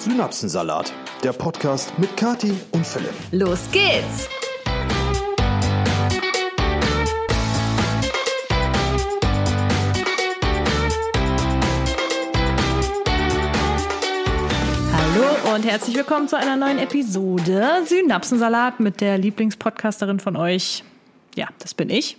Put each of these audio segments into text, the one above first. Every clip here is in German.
Synapsensalat, der Podcast mit Kati und Philipp. Los geht's! Hallo und herzlich willkommen zu einer neuen Episode Synapsensalat mit der Lieblingspodcasterin von euch. Ja, das bin ich.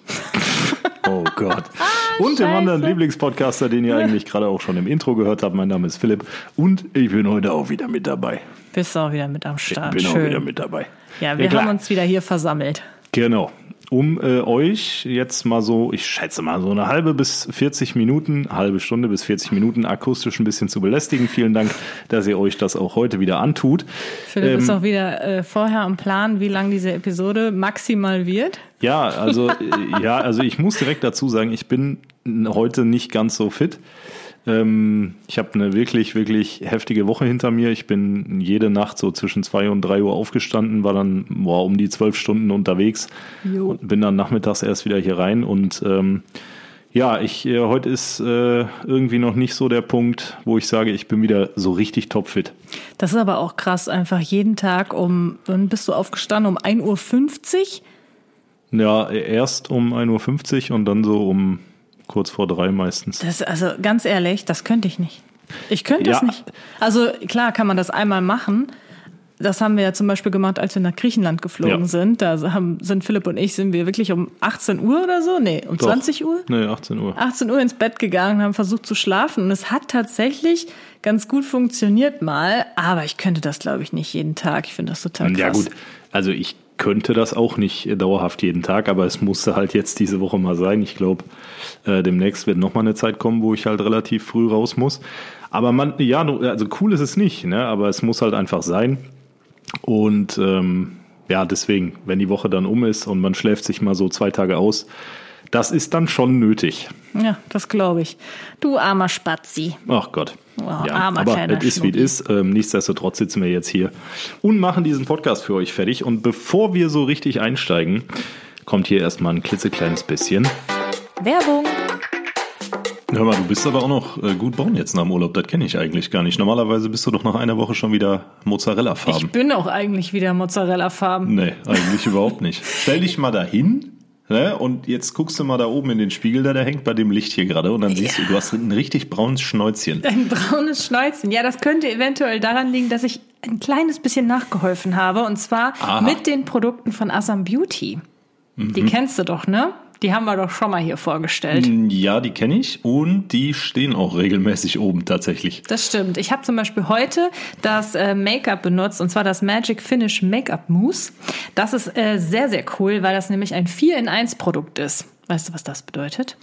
Oh Gott. Und dem anderen Lieblingspodcaster, den ihr eigentlich gerade auch schon im Intro gehört habt. Mein Name ist Philipp und ich bin heute auch wieder mit dabei. Bist du auch wieder mit am Start. Ich bin Schön. auch wieder mit dabei. Ja, wir Ja, haben uns wieder hier versammelt. Genau. Um äh, euch jetzt mal so, ich schätze mal so eine halbe bis 40 Minuten, halbe Stunde bis 40 Minuten akustisch ein bisschen zu belästigen. Vielen Dank, dass ihr euch das auch heute wieder antut. Philipp ist Ähm, auch wieder äh, vorher am Plan, wie lang diese Episode maximal wird. Ja, also äh, ja, also ich muss direkt dazu sagen, ich bin heute nicht ganz so fit. Ähm, ich habe eine wirklich, wirklich heftige Woche hinter mir. Ich bin jede Nacht so zwischen zwei und drei Uhr aufgestanden, war dann boah, um die zwölf Stunden unterwegs Jo. und bin dann nachmittags erst wieder hier rein. Und ähm, ja, ich äh, heute ist äh, irgendwie noch nicht so der Punkt, wo ich sage, ich bin wieder so richtig topfit. Das ist aber auch krass, einfach jeden Tag um, wann bist du aufgestanden? Um 1.50 Uhr? Ja, erst um 1.50 Uhr und dann so um kurz vor drei meistens. Das, also ganz ehrlich, das könnte ich nicht. Ich könnte es Ja. nicht. Also klar kann man das einmal machen. Das haben wir ja zum Beispiel gemacht, als wir nach Griechenland geflogen Ja. sind. Da haben, sind Philipp und ich, sind wir wirklich um 18 Uhr oder so? Nee, um Doch. 20 Uhr? Nee, 18 Uhr. 18 Uhr ins Bett gegangen und haben versucht zu schlafen. Und es hat tatsächlich ganz gut funktioniert mal. Aber ich könnte das, glaube ich, nicht jeden Tag. Ich finde das total krass. Ja gut, also ich könnte das auch nicht äh, dauerhaft jeden Tag, aber es musste halt jetzt diese Woche mal sein. Ich glaube, äh, demnächst wird noch mal eine Zeit kommen, wo ich halt relativ früh raus muss. Aber man, ja, also cool ist es nicht, ne? aber es muss halt einfach sein. Und ähm, ja, deswegen, wenn die Woche dann um ist und man schläft sich mal so zwei Tage aus, das ist dann schon nötig. Ja, das glaube ich. Du armer Spatzi. Ach Gott. Oh, ja, armer aber es ist, wie es ist. Ähm, nichtsdestotrotz sitzen wir jetzt hier und machen diesen Podcast für euch fertig. Und bevor wir so richtig einsteigen, kommt hier erstmal ein klitzekleines bisschen. Werbung. Hör mal, du bist aber auch noch äh, gut braun jetzt nach dem Urlaub. Das kenne ich eigentlich gar nicht. Normalerweise bist du doch nach einer Woche schon wieder Ich Mozzarella-farben. bin auch eigentlich wieder Mozzarella-farben. Nee, eigentlich überhaupt nicht. Stell dich mal dahin ne, und jetzt guckst du mal da oben in den Spiegel, der da hängt bei dem Licht hier gerade und dann siehst du, du hast ein richtig braunes Schnäuzchen. Ein braunes Schnäuzchen. Ja, das könnte eventuell daran liegen, dass ich ein kleines bisschen nachgeholfen habe. Und zwar Aha. mit den Produkten von Assam Beauty. Die kennst du doch, ne? Die haben wir doch schon mal hier vorgestellt. Ja, die kenne ich und die stehen auch regelmäßig oben tatsächlich. Das stimmt. Ich habe zum Beispiel heute das äh, Make-up benutzt und zwar das Magic Finish Make-up Mousse. Das ist äh, sehr, sehr cool, weil das nämlich ein 4 in 1 Produkt ist. Weißt du, was das bedeutet?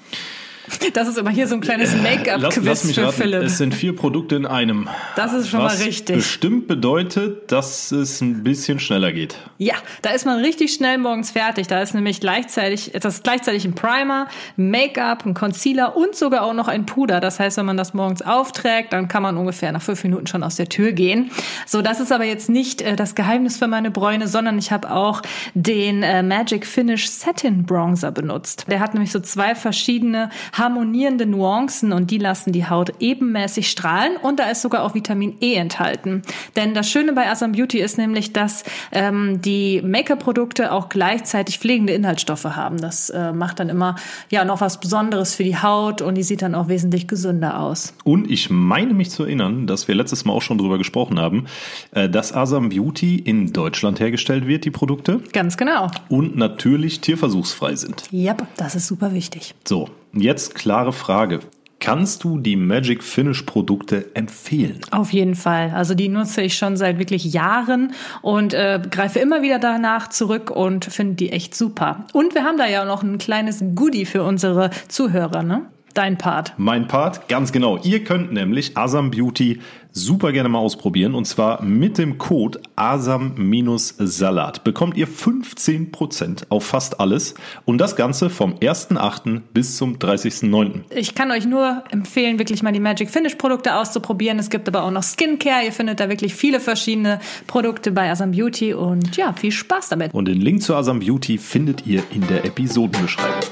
Das ist immer hier so ein kleines Lass, Make-up-Quiz für raten, Philipp. es sind vier Produkte in einem. Das ist schon was mal richtig. bestimmt bedeutet, dass es ein bisschen schneller geht. Ja, da ist man richtig schnell morgens fertig. Da ist nämlich gleichzeitig, das ist gleichzeitig ein Primer, Make-up, ein Concealer und sogar auch noch ein Puder. Das heißt, wenn man das morgens aufträgt, dann kann man ungefähr nach fünf Minuten schon aus der Tür gehen. So, das ist aber jetzt nicht äh, das Geheimnis für meine Bräune, sondern ich habe auch den äh, Magic Finish Satin Bronzer benutzt. Der hat nämlich so zwei verschiedene harmonierende Nuancen und die lassen die Haut ebenmäßig strahlen und da ist sogar auch Vitamin E enthalten. Denn das Schöne bei Assam Beauty ist nämlich, dass ähm, die Make-up-Produkte auch gleichzeitig pflegende Inhaltsstoffe haben. Das äh, macht dann immer ja noch was Besonderes für die Haut und die sieht dann auch wesentlich gesünder aus. Und ich meine mich zu erinnern, dass wir letztes Mal auch schon drüber gesprochen haben, äh, dass Asam Beauty in Deutschland hergestellt wird, die Produkte, Ganz genau. und natürlich tierversuchsfrei sind. Ja, das ist super wichtig. So, jetzt klare Frage. Kannst du die Magic Finish Produkte empfehlen? Auf jeden Fall. Also die nutze ich schon seit wirklich Jahren und äh, greife immer wieder danach zurück und finde die echt super. Und wir haben da ja noch ein kleines Goodie für unsere Zuhörer, ne? Dein Part. Mein Part, ganz genau. Ihr könnt nämlich Asam Beauty super gerne mal ausprobieren und zwar mit dem Code ASAM-Salat bekommt ihr 15% auf fast alles und das Ganze vom 1.8. bis zum 30.9. Ich kann euch nur empfehlen, wirklich mal die Magic Finish Produkte auszuprobieren. Es gibt aber auch noch Skincare. Ihr findet da wirklich viele verschiedene Produkte bei Asam Beauty und ja, viel Spaß damit. Und den Link zu Asam Beauty findet ihr in der Episodenbeschreibung.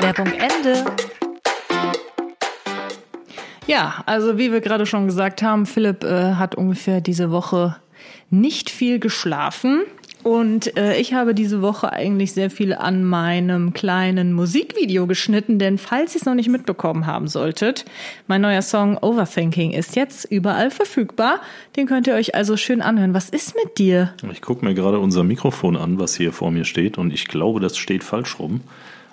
Werbung Ende. Ja, also wie wir gerade schon gesagt haben, Philipp äh, hat ungefähr diese Woche nicht viel geschlafen. Und äh, ich habe diese Woche eigentlich sehr viel an meinem kleinen Musikvideo geschnitten, denn falls ihr es noch nicht mitbekommen haben solltet, mein neuer Song Overthinking ist jetzt überall verfügbar. Den könnt ihr euch also schön anhören. Was ist mit dir? Ich gucke mir gerade unser Mikrofon an, was hier vor mir steht, und ich glaube, das steht falsch rum,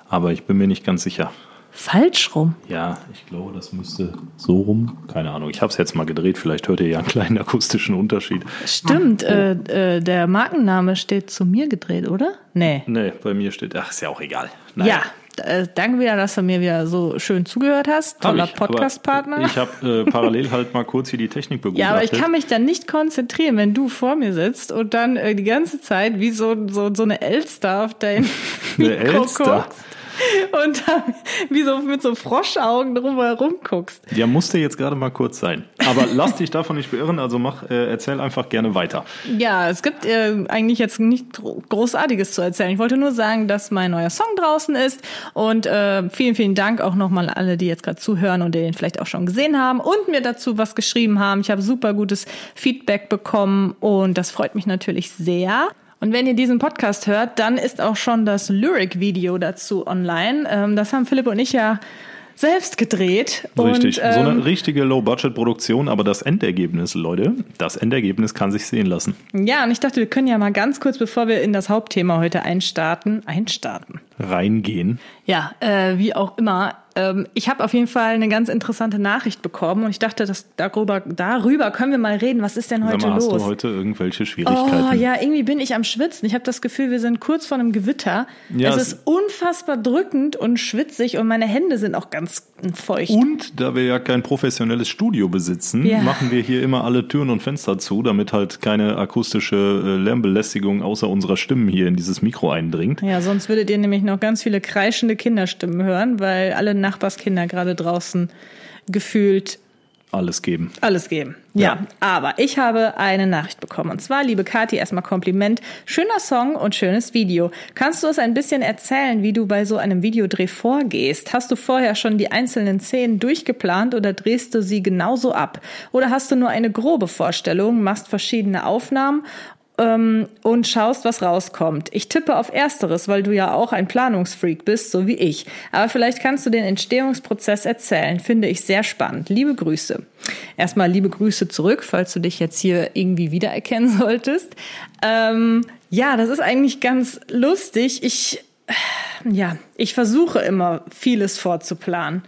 aber ich bin mir nicht ganz sicher. Falsch rum? Ja, ich glaube, das müsste so rum. Keine Ahnung. Ich habe es jetzt mal gedreht. Vielleicht hört ihr ja einen kleinen akustischen Unterschied. Stimmt. Äh, äh, der Markenname steht zu mir gedreht, oder? Nee. Nee, bei mir steht. Ach, ist ja auch egal. Naja. Ja. Äh, danke wieder, dass du mir wieder so schön zugehört hast. Toller Podcast-Partner. Ich habe äh, parallel halt mal kurz hier die Technik begutachtet. Ja, aber ich kann mich dann nicht konzentrieren, wenn du vor mir sitzt und dann äh, die ganze Zeit wie so, so, so eine Elster auf dein Mikro guckst und dann wie so mit so Froschaugen drumherum guckst. Ja, musste jetzt gerade mal kurz sein. Aber lass dich davon nicht beirren, also mach, äh, erzähl einfach gerne weiter. Ja, es gibt äh, eigentlich jetzt nicht Großartiges zu erzählen. Ich wollte nur sagen, dass mein neuer Song draußen ist und äh, vielen, vielen Dank auch nochmal alle, die jetzt gerade zuhören und den vielleicht auch schon gesehen haben und mir dazu was geschrieben haben. Ich habe super gutes Feedback bekommen und das freut mich natürlich sehr. Und wenn ihr diesen Podcast hört, dann ist auch schon das Lyric-Video dazu online. Ähm, das haben Philipp und ich ja selbst gedreht. Richtig, und, ähm, so eine richtige Low-Budget-Produktion, aber das Endergebnis, Leute, das Endergebnis kann sich sehen lassen. Ja, und ich dachte, wir können ja mal ganz kurz, bevor wir in das Hauptthema heute einstarten, einstarten. Reingehen. Ja, äh, wie auch immer. Ähm, ich habe auf jeden Fall eine ganz interessante Nachricht bekommen und ich dachte, dass darüber, darüber können wir mal reden. Was ist denn heute mal, los? Hast du heute irgendwelche Schwierigkeiten? Oh ja, irgendwie bin ich am Schwitzen. Ich habe das Gefühl, wir sind kurz vor einem Gewitter. Ja, es ist unfassbar drückend und schwitzig und meine Hände sind auch ganz feucht. Und da wir ja kein professionelles Studio besitzen, ja. machen wir hier immer alle Türen und Fenster zu, damit halt keine akustische äh, Lärmbelästigung außer unserer Stimmen hier in dieses Mikro eindringt. Ja, sonst würdet ihr nämlich noch ganz viele kreischende Kinderstimmen hören, weil alle Nachbarskinder gerade draußen gefühlt alles geben. Alles geben. Ja. ja. aber ich habe eine Nachricht bekommen. Und zwar, liebe Kathi, erstmal Kompliment. Schöner Song und schönes Video. Kannst du uns ein bisschen erzählen, wie du bei so einem Videodreh vorgehst? Hast du vorher schon die einzelnen Szenen durchgeplant oder drehst du sie genauso ab? Oder hast du nur eine grobe Vorstellung, machst verschiedene Aufnahmen ähm, und schaust, was rauskommt. Ich tippe auf Ersteres, weil du ja auch ein Planungsfreak bist, so wie ich. Aber vielleicht kannst du den Entstehungsprozess erzählen. Finde ich sehr spannend. Liebe Grüße. Erstmal liebe Grüße zurück, falls du dich jetzt hier irgendwie wiedererkennen solltest. Ähm, ja, das ist eigentlich ganz lustig. Ich, ja, ich versuche immer vieles vorzuplanen.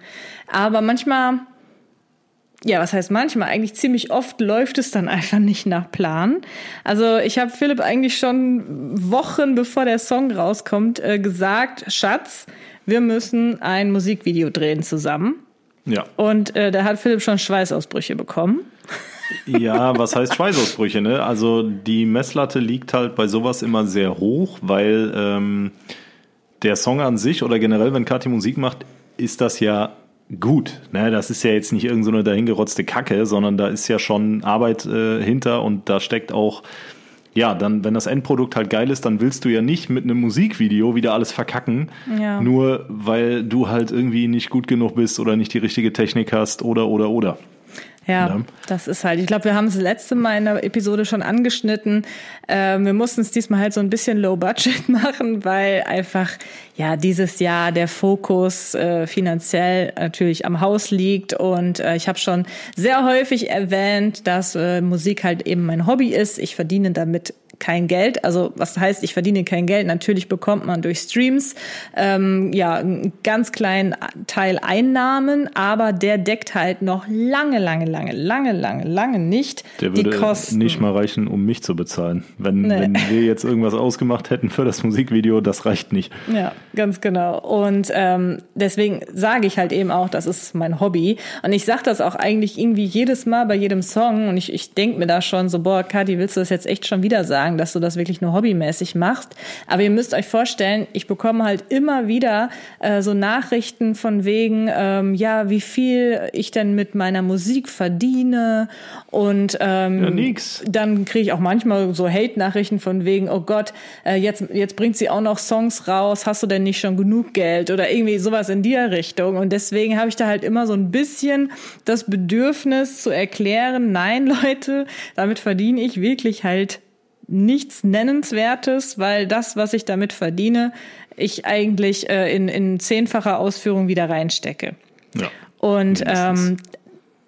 Aber manchmal ja, was heißt manchmal? Eigentlich ziemlich oft läuft es dann einfach nicht nach Plan. Also ich habe Philipp eigentlich schon Wochen bevor der Song rauskommt äh, gesagt, Schatz, wir müssen ein Musikvideo drehen zusammen. Ja. Und äh, da hat Philipp schon Schweißausbrüche bekommen. Ja, was heißt Schweißausbrüche? Ne? Also die Messlatte liegt halt bei sowas immer sehr hoch, weil ähm, der Song an sich oder generell, wenn Kathi Musik macht, ist das ja gut. Ne? Das ist ja jetzt nicht irgendeine so dahingerotzte Kacke, sondern da ist ja schon Arbeit äh, hinter und da steckt auch, ja, dann, wenn das Endprodukt halt geil ist, dann willst du ja nicht mit einem Musikvideo wieder alles verkacken, ja. nur weil du halt irgendwie nicht gut genug bist oder nicht die richtige Technik hast oder oder oder. Ja, ja, das ist halt. Ich glaube, wir haben es letzte Mal in der Episode schon angeschnitten. Ähm, wir mussten es diesmal halt so ein bisschen low budget machen, weil einfach ja dieses Jahr der Fokus äh, finanziell natürlich am Haus liegt und äh, ich habe schon sehr häufig erwähnt, dass äh, Musik halt eben mein Hobby ist. Ich verdiene damit kein Geld. Also was heißt, ich verdiene kein Geld? Natürlich bekommt man durch Streams ähm, ja einen ganz kleinen Teil Einnahmen, aber der deckt halt noch lange, lange, lange, lange, lange, lange nicht der würde die Kosten. Nicht mal reichen, um mich zu bezahlen. Wenn, nee. wenn wir jetzt irgendwas ausgemacht hätten für das Musikvideo, das reicht nicht. Ja, ganz genau. Und ähm, deswegen sage ich halt eben auch, das ist mein Hobby. Und ich sage das auch eigentlich irgendwie jedes Mal bei jedem Song. Und ich, ich denke mir da schon so, boah, Kati, willst du das jetzt echt schon wieder sagen? Sagen, dass du das wirklich nur hobbymäßig machst. Aber ihr müsst euch vorstellen, ich bekomme halt immer wieder äh, so Nachrichten von wegen, ähm, ja, wie viel ich denn mit meiner Musik verdiene und ähm, ja, nix. dann kriege ich auch manchmal so Hate-Nachrichten von wegen, oh Gott, äh, jetzt, jetzt bringt sie auch noch Songs raus, hast du denn nicht schon genug Geld oder irgendwie sowas in der Richtung. Und deswegen habe ich da halt immer so ein bisschen das Bedürfnis zu erklären, nein, Leute, damit verdiene ich wirklich halt nichts Nennenswertes, weil das, was ich damit verdiene, ich eigentlich äh, in, in zehnfacher Ausführung wieder reinstecke. Ja. Und ähm,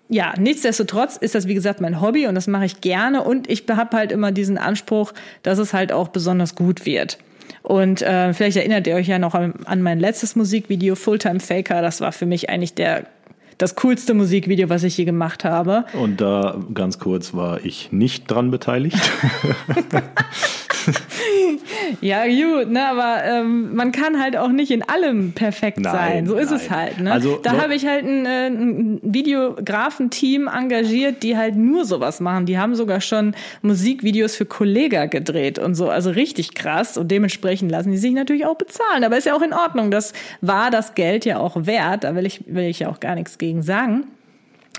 ja, nichtsdestotrotz ist das, wie gesagt, mein Hobby und das mache ich gerne und ich habe halt immer diesen Anspruch, dass es halt auch besonders gut wird. Und äh, vielleicht erinnert ihr euch ja noch an, an mein letztes Musikvideo, Fulltime Faker. Das war für mich eigentlich der das coolste Musikvideo, was ich je gemacht habe. Und da ganz kurz war ich nicht dran beteiligt. ja, gut, ne, aber ähm, man kann halt auch nicht in allem perfekt Nein, sein. So ist nein. es halt. Ne? Also, da habe ich halt ein, äh, ein Videografenteam engagiert, die halt nur sowas machen. Die haben sogar schon Musikvideos für Kollega gedreht und so. Also richtig krass. Und dementsprechend lassen die sich natürlich auch bezahlen. Aber ist ja auch in Ordnung. Das war das Geld ja auch wert. Da will ich, will ich ja auch gar nichts gegen sagen.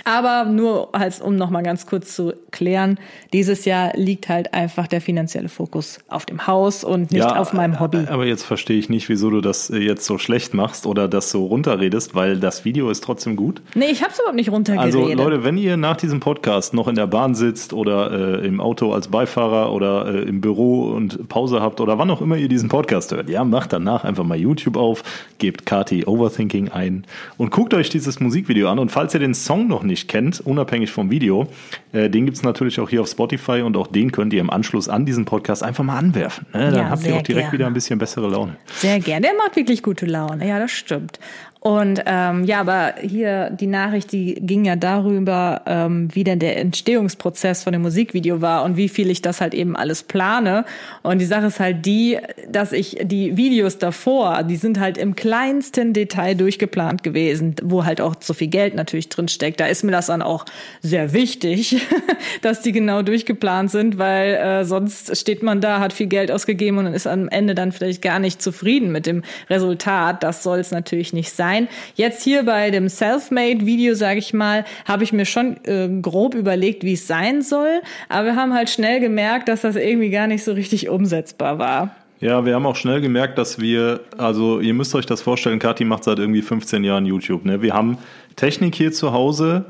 Aber nur als um noch mal ganz kurz zu klären, dieses Jahr liegt halt einfach der finanzielle Fokus auf dem Haus und nicht auf meinem Hobby. Aber jetzt verstehe ich nicht, wieso du das äh, jetzt so schlecht machst oder das so runterredest, weil das Video ist trotzdem gut. Nee, ich hab's überhaupt nicht runtergeredet. Also Leute, wenn ihr nach diesem Podcast noch in der Bahn sitzt oder äh, im Auto als Beifahrer oder äh, im Büro und Pause habt oder wann auch immer ihr diesen Podcast hört, ja, macht danach einfach mal YouTube auf, gebt Kati Overthinking ein und guckt euch dieses Musikvideo an. Und falls ihr den Song noch nicht kennt, unabhängig vom Video, äh, den gibt's natürlich auch hier auf Spotify und auch den könnt ihr im Anschluss an diesen Podcast einfach mal anwerfen. Ne? Dann Ja, habt ihr auch direkt gerne. wieder ein bisschen bessere Laune. Sehr gern. Der macht wirklich gute Laune. Ja, das stimmt. Und ähm, ja, aber hier die Nachricht, die ging ja darüber, ähm, wie denn der Entstehungsprozess von dem Musikvideo war und wie viel ich das halt eben alles plane. Und die Sache ist halt die, dass ich die Videos davor, die sind halt im kleinsten Detail durchgeplant gewesen, wo halt auch so viel Geld natürlich drin steckt. Da ist mir das dann auch sehr wichtig, dass die genau durchgeplant sind, weil äh, sonst steht man da, hat viel Geld ausgegeben und ist am Ende dann vielleicht gar nicht zufrieden mit dem Resultat. Das soll es natürlich nicht sein. Jetzt hier bei dem Selfmade-Video, sage ich mal, habe ich mir schon äh, grob überlegt, wie es sein soll, aber wir haben halt schnell gemerkt, dass das irgendwie gar nicht so richtig umsetzbar war. Ja, wir haben auch schnell gemerkt, dass wir, also ihr müsst euch das vorstellen, Kathi macht seit irgendwie 15 Jahren YouTube. Ne? Wir haben Technik hier zu Hause,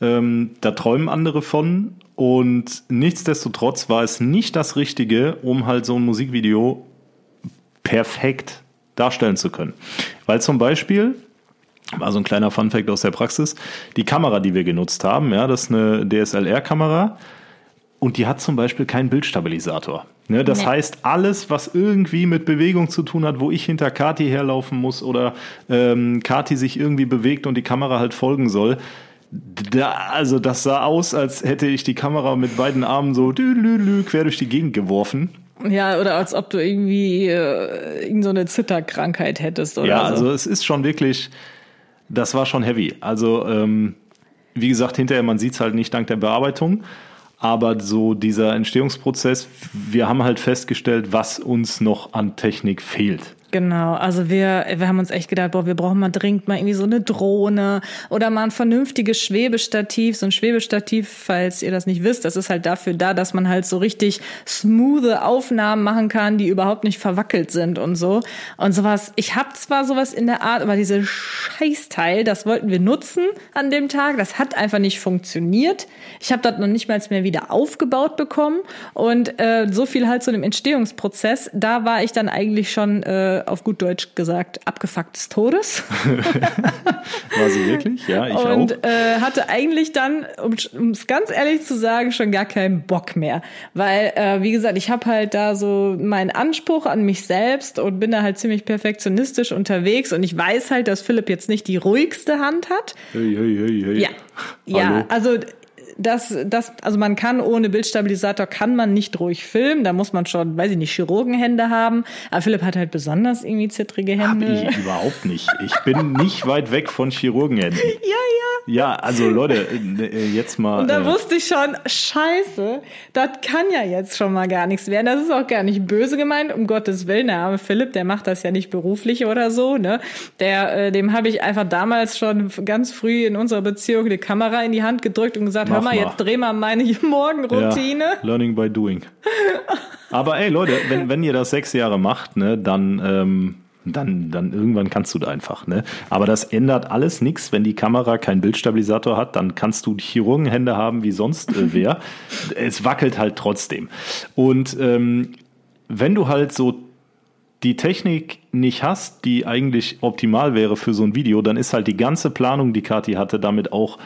ähm, da träumen andere von und nichtsdestotrotz war es nicht das Richtige, um halt so ein Musikvideo perfekt darstellen zu können. Weil zum Beispiel, war so ein kleiner Funfact aus der Praxis, die Kamera, die wir genutzt haben, ja, das ist eine DSLR-Kamera, und die hat zum Beispiel keinen Bildstabilisator. Ne, das Nee. heißt, alles, was irgendwie mit Bewegung zu tun hat, wo ich hinter Kati herlaufen muss oder ähm, Kati sich irgendwie bewegt und die Kamera halt folgen soll, da, also das sah aus, als hätte ich die Kamera mit beiden Armen so dü-lü-lü quer durch die Gegend geworfen. Ja, oder als ob du irgendwie äh, irgend so eine Zitterkrankheit hättest oder Ja, so. also es ist schon wirklich, das war schon heavy. Also ähm, wie gesagt, hinterher, man sieht es halt nicht dank der Bearbeitung, aber so dieser Entstehungsprozess, wir haben halt festgestellt, was uns noch an Technik fehlt. Genau, also wir, wir haben uns echt gedacht, boah, wir brauchen mal dringend mal irgendwie so eine Drohne oder mal ein vernünftiges Schwebestativ. So ein Schwebestativ, falls ihr das nicht wisst, das ist halt dafür da, dass man halt so richtig smooth Aufnahmen machen kann, die überhaupt nicht verwackelt sind und so. Und sowas, ich habe zwar sowas in der Art, aber diese Scheißteil, das wollten wir nutzen an dem Tag, das hat einfach nicht funktioniert. Ich habe das noch nicht mal mehr wieder aufgebaut bekommen und äh, so viel halt zu dem Entstehungsprozess, da war ich dann eigentlich schon äh, auf gut Deutsch gesagt abgefuckt des Todes War sie wirklich? Ja, ich und auch. äh, hatte eigentlich dann, um es ganz ehrlich zu sagen, schon gar keinen Bock mehr, weil äh, wie gesagt, ich habe halt da so meinen Anspruch an mich selbst und bin da halt ziemlich perfektionistisch unterwegs und ich weiß halt, dass Philipp jetzt nicht die ruhigste Hand hat. Hey, hey, hey, hey. Ja, ja, Hallo. also das, das, also man kann ohne Bildstabilisator kann man nicht ruhig filmen. Da muss man schon, weiß ich nicht, Chirurgenhände haben. Aber Philipp hat halt besonders irgendwie zittrige Hab Hände. ich überhaupt nicht. Ich bin nicht weit weg von Chirurgenhänden. Ja, ja. Ja, also Leute, äh, jetzt mal. Und da äh, wusste ich schon, scheiße, das kann ja jetzt schon mal gar nichts werden. Das ist auch gar nicht böse gemeint, um Gottes Willen. Der arme Philipp, der macht das ja nicht beruflich oder so. Ne? Der, äh, dem habe ich einfach damals schon ganz früh in unserer Beziehung die Kamera in die Hand gedrückt und gesagt, Mach hör mal, mal. jetzt dreh mal meine Morgenroutine. Ja, learning by doing. Aber ey, Leute, wenn, wenn ihr das sechs Jahre macht, ne, dann, ähm, dann, dann irgendwann kannst du da einfach. Ne? Aber das ändert alles nichts, wenn die Kamera keinen Bildstabilisator hat, dann kannst du Chirurgenhände haben wie sonst äh, wer. es wackelt halt trotzdem. Und ähm, wenn du halt so die Technik nicht hast, die eigentlich optimal wäre für so ein Video, dann ist halt die ganze Planung, die Kathi hatte, damit auch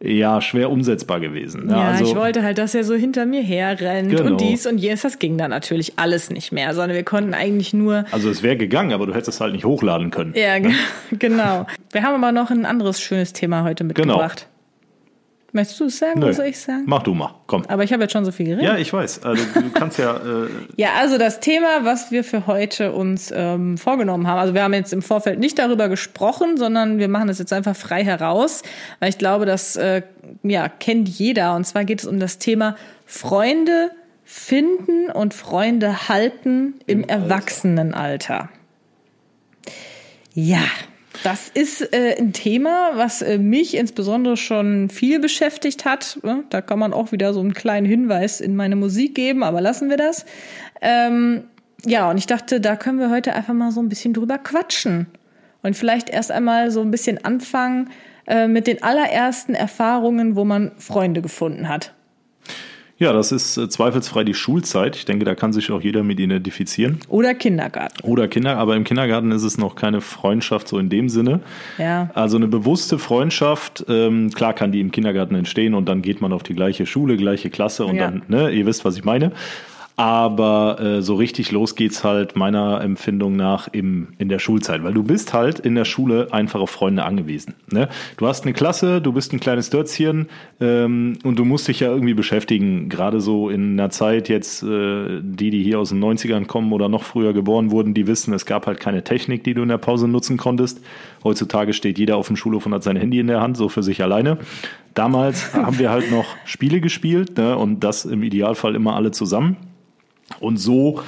ja schwer umsetzbar gewesen. Ja, also, ich wollte halt, dass er so hinter mir herrennt Genau. und dies und jenes. Das ging dann natürlich alles nicht mehr, sondern wir konnten eigentlich nur. Also es wäre gegangen, aber du hättest es halt nicht hochladen können. Ja, ge- genau. Wir haben aber noch ein anderes schönes Thema heute mitgebracht. Möchtest du es sagen Nö. oder soll ich sagen? Mach du mal, komm. Aber ich habe jetzt schon so viel geredet. Ja, ich weiß. Also du kannst ja. Äh, Ja, also das Thema, was wir für heute uns ähm, vorgenommen haben. Also wir haben jetzt im Vorfeld nicht darüber gesprochen, sondern wir machen das jetzt einfach frei heraus, weil ich glaube, das äh, ja, kennt jeder. Und zwar geht es um das Thema Freunde finden und Freunde halten im, Erwachsenenalter. Ja, das ist äh, ein Thema, was äh, mich insbesondere schon viel beschäftigt hat. Ne? Da kann man auch wieder so einen kleinen Hinweis in meine Musik geben, aber lassen wir das. Ähm, ja, und ich dachte, da können wir heute einfach mal so ein bisschen drüber quatschen. Und vielleicht erst einmal so ein bisschen anfangen äh, mit den allerersten Erfahrungen, wo man Freunde gefunden hat. Ja, das ist äh, zweifelsfrei die Schulzeit. Ich denke, da kann sich auch jeder mit identifizieren. Oder Kindergarten. Oder Kinder, aber im Kindergarten ist es noch keine Freundschaft so in dem Sinne. Ja. Also eine bewusste Freundschaft, ähm, klar kann die im Kindergarten entstehen und dann geht man auf die gleiche Schule, gleiche Klasse und Ja. dann, ne, ihr wisst, was ich meine. Aber äh, so richtig los geht's halt meiner Empfindung nach im, in der Schulzeit, weil du bist halt in der Schule einfach auf Freunde angewiesen. Ne? Du hast eine Klasse, du bist ein kleines Dörzchen ähm, und du musst dich ja irgendwie beschäftigen. Gerade so in einer Zeit jetzt, äh, die, die hier aus den 90ern kommen oder noch früher geboren wurden, die wissen, es gab halt keine Technik, die du in der Pause nutzen konntest. Heutzutage steht jeder auf dem Schulhof und hat sein Handy in der Hand, so für sich alleine. Damals haben wir halt noch Spiele gespielt ne? und das im Idealfall immer alle zusammen. Und so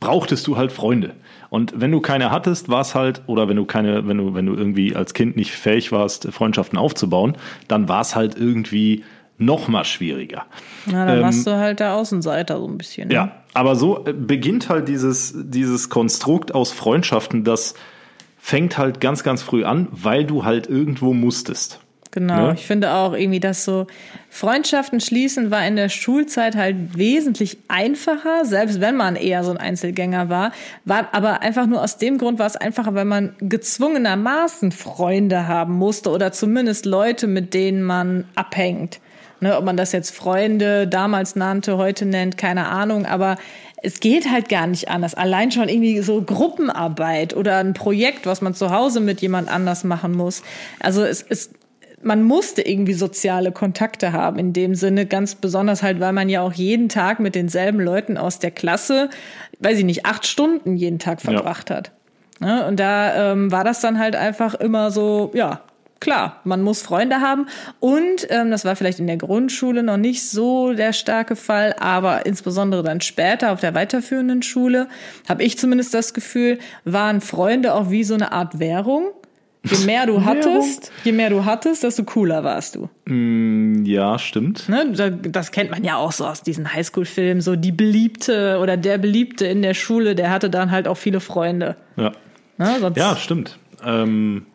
brauchtest du halt Freunde. Und wenn du keine hattest, war es halt, oder wenn du keine, wenn du, wenn du irgendwie als Kind nicht fähig warst, Freundschaften aufzubauen, dann war es halt irgendwie noch mal schwieriger. Na, dann warst du halt der Außenseiter so ein bisschen. Ne? Ja, aber so äh, beginnt halt dieses, dieses Konstrukt aus Freundschaften, das fängt halt ganz, ganz früh an, weil du halt irgendwo musstest. Genau, Ne? ich finde auch irgendwie, dass so Freundschaften schließen war in der Schulzeit halt wesentlich einfacher, selbst wenn man eher so ein Einzelgänger war. War aber einfach nur aus dem Grund war es einfacher, weil man gezwungenermaßen Freunde haben musste oder zumindest Leute, mit denen man abhängt. Ne, ob man das jetzt Freunde damals nannte, heute nennt, keine Ahnung, aber es geht halt gar nicht anders. Allein schon irgendwie so Gruppenarbeit oder ein Projekt, was man zu Hause mit jemand anders machen muss. Also es ist man musste irgendwie soziale Kontakte haben in dem Sinne, ganz besonders halt, weil man ja auch jeden Tag mit denselben Leuten aus der Klasse, weiß ich nicht, acht Stunden jeden Tag verbracht hat. Ne? Und da ähm, war das dann halt einfach immer so, ja, klar, man muss Freunde haben. Und ähm, das war vielleicht in der Grundschule noch nicht so der starke Fall, aber insbesondere dann später auf der weiterführenden Schule, habe ich zumindest das Gefühl, waren Freunde auch wie so eine Art Währung. Je mehr du hattest, je mehr du hattest, desto cooler warst du. Ja, stimmt. Ne? da- Das kennt man ja auch so aus diesen Highschool-Filmen. So die Beliebte oder der Beliebte in der Schule, der hatte dann halt auch viele Freunde. Ja. Ne? Ja, stimmt. Ähm,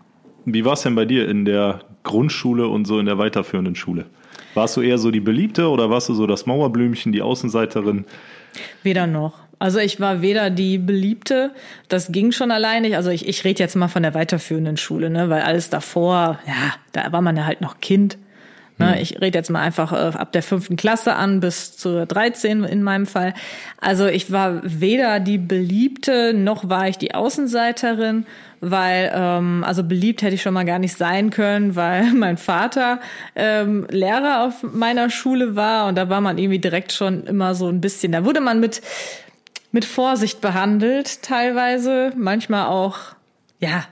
wie war es denn bei dir in der Grundschule und so in der weiterführenden Schule? Warst du eher so die Beliebte oder warst du so das Mauerblümchen, die Außenseiterin? Weder noch. Also ich war weder die Beliebte, das ging schon alleine. Also ich, ich rede jetzt mal von der weiterführenden Schule, ne? weil alles davor, ja, da war man ja halt noch Kind. Ne? Ich rede jetzt mal einfach äh, ab der fünften Klasse an bis zur 13 in meinem Fall. Also ich war weder die Beliebte, noch war ich die Außenseiterin, weil, ähm, also beliebt hätte ich schon mal gar nicht sein können, weil mein Vater ähm, Lehrer auf meiner Schule war und da war man irgendwie direkt schon immer so ein bisschen, da wurde man mit mit Vorsicht behandelt, teilweise, manchmal auch, ja,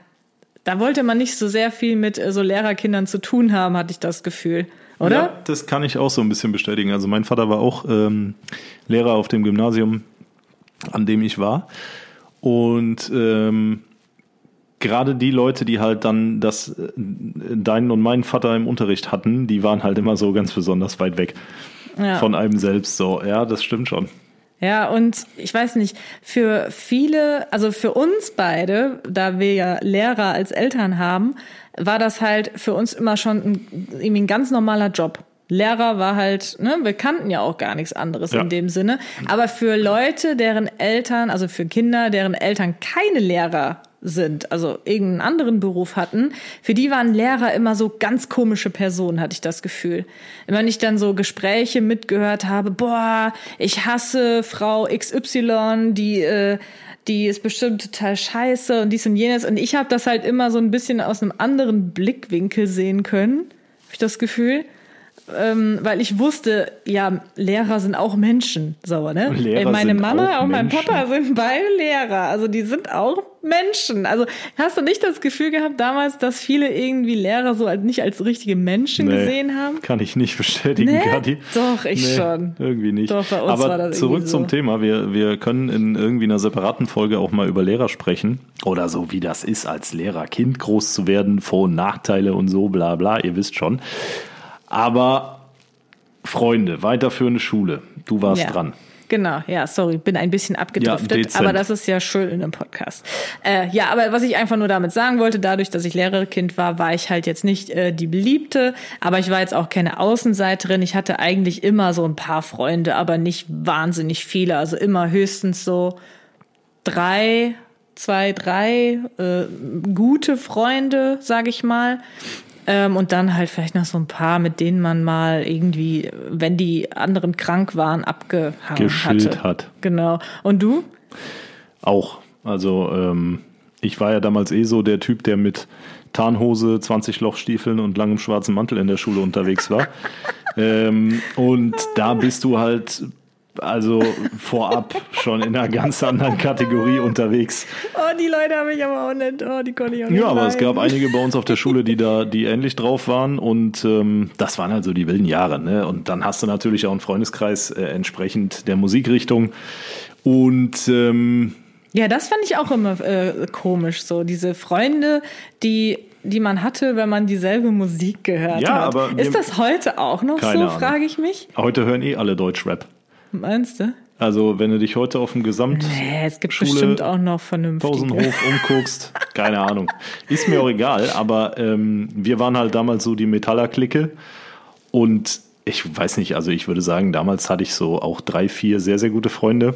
da wollte man nicht so sehr viel mit äh, so Lehrerkindern zu tun haben, hatte ich das Gefühl. Oder? Ja, das kann ich auch so ein bisschen bestätigen. Also mein Vater war auch ähm, Lehrer auf dem Gymnasium, an dem ich war. Und ähm, gerade die Leute, die halt dann das äh, deinen und meinen Vater im Unterricht hatten, die waren halt immer so ganz besonders weit weg Ja. von einem selbst. So, ja, das stimmt schon. Ja, und ich weiß nicht, für viele, also für uns beide, da wir ja Lehrer als Eltern haben, war das halt für uns immer schon ein, irgendwie ein ganz normaler Job. Lehrer war halt, ne, wir kannten ja auch gar nichts anderes Ja. in dem Sinne. Aber für Leute, deren Eltern, also für Kinder, deren Eltern keine Lehrer sind, also irgendeinen anderen Beruf hatten, für die waren Lehrer immer so ganz komische Personen, hatte ich das Gefühl. Wenn ich dann so Gespräche mitgehört habe, boah, ich hasse Frau XY, die äh, die ist bestimmt total scheiße und dies und jenes. Und ich habe das halt immer so ein bisschen aus einem anderen Blickwinkel sehen können, habe ich das Gefühl. Ähm, weil ich wusste, ja, Lehrer sind auch Menschen, so, ne? Lehrer Äh, Meine sind Mama auch und mein Menschen. Papa sind beide Lehrer, also die sind auch Menschen. Also hast du nicht das Gefühl gehabt damals, dass viele irgendwie Lehrer so als nicht als richtige Menschen Nee, gesehen haben? Kann ich nicht bestätigen, Nee? Kathi. Doch, ich schon. Irgendwie nicht. Doch, bei uns Aber war das zurück so. zum Thema. Wir, wir können in irgendwie einer separaten Folge auch mal über Lehrer sprechen. Oder so, wie das ist, als Lehrerkind groß zu werden, Vor- und Nachteile und so, bla bla, ihr wisst schon. Aber Freunde, weiterführende Schule. Du warst Ja. dran. Genau, ja, sorry, bin ein bisschen abgedriftet, dezent. aber das ist ja schön in einem Podcast. Äh, ja, aber was ich einfach nur damit sagen wollte, dadurch, dass ich Lehrerkind war, war ich halt jetzt nicht äh, die Beliebte, aber ich war jetzt auch keine Außenseiterin. Ich hatte eigentlich immer so ein paar Freunde, aber nicht wahnsinnig viele, also immer höchstens so drei, zwei, drei äh, gute Freunde, sage ich mal. Ähm, und dann halt vielleicht noch so ein paar, mit denen man mal irgendwie, wenn die anderen krank waren, abgehangen Geschillt hatte. hat. Genau. Und du? Auch. Also ähm, ich war ja damals eh so der Typ, der mit Tarnhose, 20 Lochstiefeln und langem schwarzen Mantel in der Schule unterwegs war. ähm, und da bist du halt also vorab schon in einer ganz anderen Kategorie unterwegs. Oh, die Leute habe ich aber auch nicht. Oh, die konnte ich auch nicht. Ja, aber es leiden. gab einige bei uns auf der Schule, die da, die ähnlich drauf waren und ähm, das waren halt so die wilden Jahre. Ne? Und dann hast du natürlich auch einen Freundeskreis äh, entsprechend der Musikrichtung und ähm, Ja, das fand ich auch immer äh, komisch, so diese Freunde, die die man hatte, wenn man dieselbe Musik gehört Ja, hat. aber ist das heute auch noch so, frage ich mich. heute hören eh alle Deutschrap. Meinst du? Also wenn du dich heute auf dem Gesamt Nee, es gibt Schule, bestimmt auch noch vernünftige. Pausenhof umguckst, keine Ahnung. Ist mir auch egal, aber ähm, wir waren halt damals so die Metaller-Clique und ich weiß nicht, also ich würde sagen, damals hatte ich so auch drei, vier sehr, sehr gute Freunde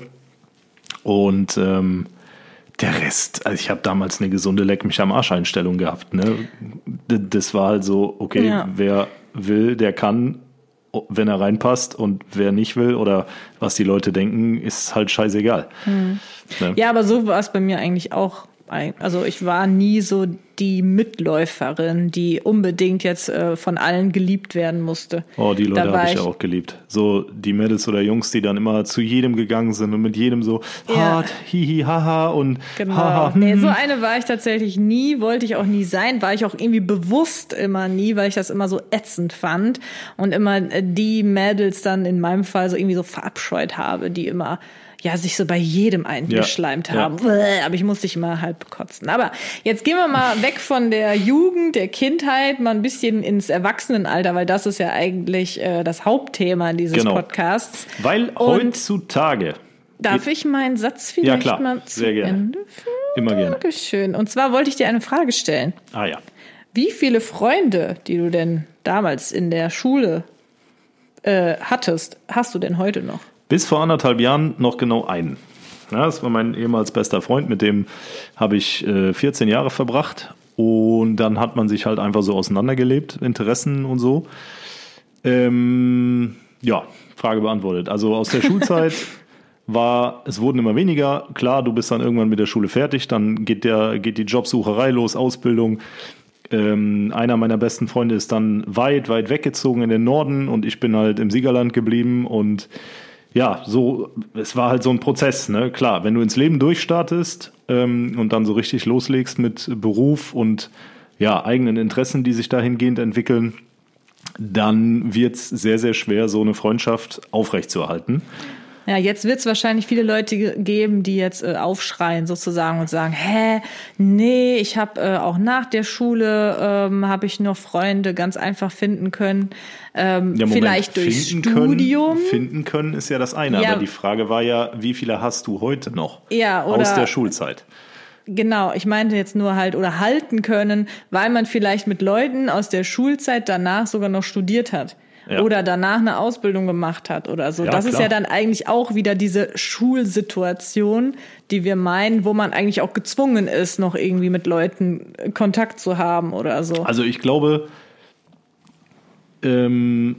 und ähm, der Rest, also ich habe damals eine gesunde Leck mich am Arsch Einstellung gehabt. Ne? Das war halt so, okay, Ja. wer will, der kann, wenn er reinpasst und wer nicht will oder was die Leute denken, ist halt scheißegal. Ne? Ja, aber so war es bei mir eigentlich auch. Also ich war nie so die Mitläuferin, die unbedingt jetzt äh, von allen geliebt werden musste. Oh, die Leute habe ich auch geliebt. So die Mädels oder Jungs, die dann immer zu jedem gegangen sind und mit jedem so Ja. hart, hihi, haha und Genau. haha. Nee, hm. so eine war ich tatsächlich nie, wollte ich auch nie sein, war ich auch irgendwie bewusst immer nie, weil ich das immer so ätzend fand und immer äh, die Mädels dann in meinem Fall so irgendwie so verabscheut habe, die immer ja, sich so bei jedem eingeschleimt Ja, haben. Bäh, Aber ich musste dich immer halb kotzen. Aber jetzt gehen wir mal weg von der Jugend, der Kindheit, mal ein bisschen ins Erwachsenenalter, weil das ist ja eigentlich äh, das Hauptthema dieses Genau. Podcasts. Weil Und- heutzutage Darf ich meinen Satz vielleicht klar. mal zu Sehr gerne. Ende führen? immer gerne. Dankeschön. Und zwar wollte ich dir eine Frage stellen. Ah ja. Wie viele Freunde, die du denn damals in der Schule äh, hattest, hast du denn heute noch? Bis vor anderthalb Jahren noch genau einen. Ja, das war mein ehemals bester Freund, mit dem habe ich äh, 14 Jahre verbracht. Und dann hat man sich halt einfach so auseinandergelebt, Interessen und so. Ähm, ja, Frage beantwortet. Also aus der Schulzeit war, es wurden immer weniger. Klar, du bist dann irgendwann mit der Schule fertig, dann geht, der, geht die Jobsucherei los, Ausbildung. Ähm, einer meiner besten Freunde ist dann weit, weit weggezogen in den Norden und ich bin halt im Siegerland geblieben und ja, so, es war halt so ein Prozess, ne? Klar, wenn du ins Leben durchstartest ähm, und dann so richtig loslegst mit Beruf und ja, eigenen Interessen, die sich dahingehend entwickeln, dann wird es sehr, sehr schwer, so eine Freundschaft aufrechtzuerhalten. Ja, jetzt wird es wahrscheinlich viele Leute geben, die jetzt äh, aufschreien sozusagen und sagen, hä, nee, ich habe äh, auch nach der Schule ähm, habe ich noch Freunde ganz einfach finden können. Ähm, ja, Moment, vielleicht durch Studium. Können, finden können ist ja das eine, ja. aber die Frage war ja, wie viele hast du heute noch ja, oder, aus der Schulzeit? Genau, ich meinte jetzt nur halt oder halten können, weil man vielleicht mit Leuten aus der Schulzeit danach sogar noch studiert hat. Ja. Oder danach eine Ausbildung gemacht hat oder so. Ja, das klar. ist ja dann eigentlich auch wieder diese Schulsituation, die wir meinen, wo man eigentlich auch gezwungen ist, noch irgendwie mit Leuten Kontakt zu haben oder so. Also ich glaube, ähm,